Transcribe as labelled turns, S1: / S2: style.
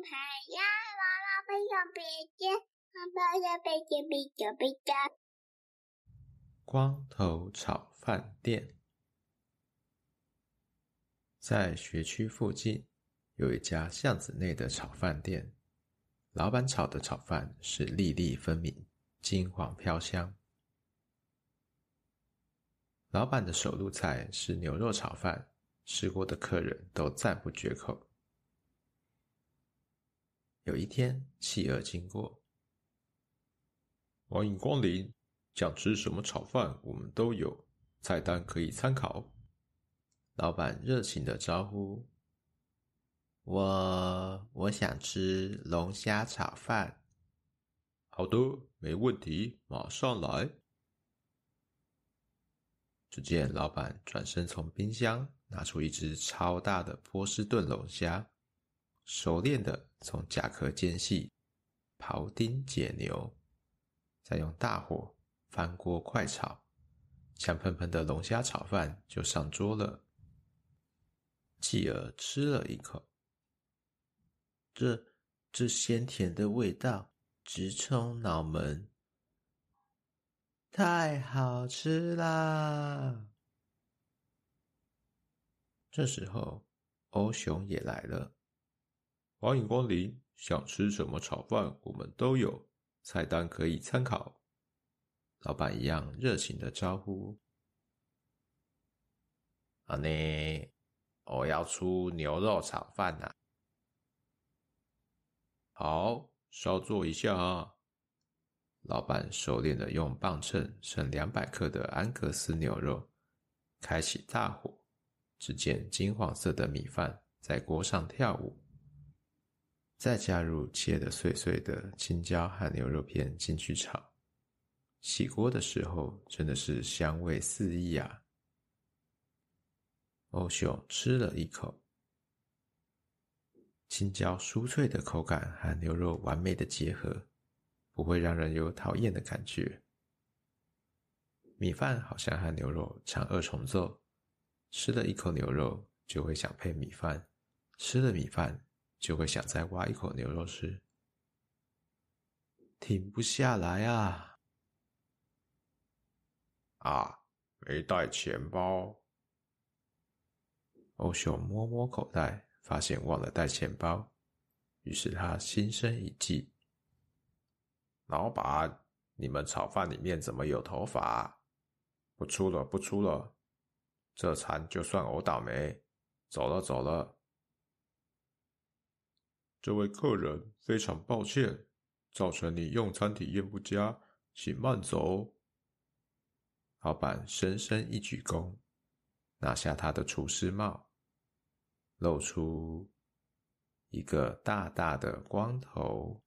S1: 呀，娃娃非常别致，好漂亮，别致别致别致。
S2: 光头炒饭店在学区附近有一家巷子内的炒饭店，老板炒的炒饭是粒粒分明、金黄飘香。老板的首路菜是牛肉炒饭，吃过的客人都赞不绝口。有一天，企鹅经过，
S3: 欢迎光临，想吃什么炒饭，我们都有，菜单可以参考。
S2: 老板热情的招呼：“我我想吃龙虾炒饭。”“
S3: 好的，没问题，马上来。”
S2: 只见老板转身从冰箱拿出一只超大的波士顿龙虾，熟练的从甲壳间隙刨丁解牛，再用大火翻锅快炒，香喷喷的龙虾炒饭就上桌了。继而吃了一口，这这鲜甜的味道直冲脑门。太好吃啦！这时候，欧熊也来了。
S3: 欢迎光临，想吃什么炒饭，我们都有，菜单可以参考。
S2: 老板一样热情的招呼。
S4: 啊，你，我要出牛肉炒饭呐。
S3: 好，稍坐一下啊。
S2: 老板熟练的用磅秤称两百克的安格斯牛肉，开启大火，只见金黄色的米饭在锅上跳舞，再加入切得碎碎的青椒和牛肉片进去炒，起锅的时候真的是香味四溢啊！欧熊吃了一口，青椒酥脆的口感和牛肉完美的结合。不会让人有讨厌的感觉。米饭好像和牛肉抢二重奏，吃了一口牛肉就会想配米饭，吃了米饭就会想再挖一口牛肉吃，停不下来啊！
S4: 啊，没带钱包。
S2: 欧熊摸摸口袋，发现忘了带钱包，于是他心生一计。
S4: 老板，你们炒饭里面怎么有头发？不出了，不出了，这餐就算我倒霉，走了，走了。
S3: 这位客人，非常抱歉，造成你用餐体验不佳，请慢走。
S2: 老板深深一鞠躬，拿下他的厨师帽，露出一个大大的光头。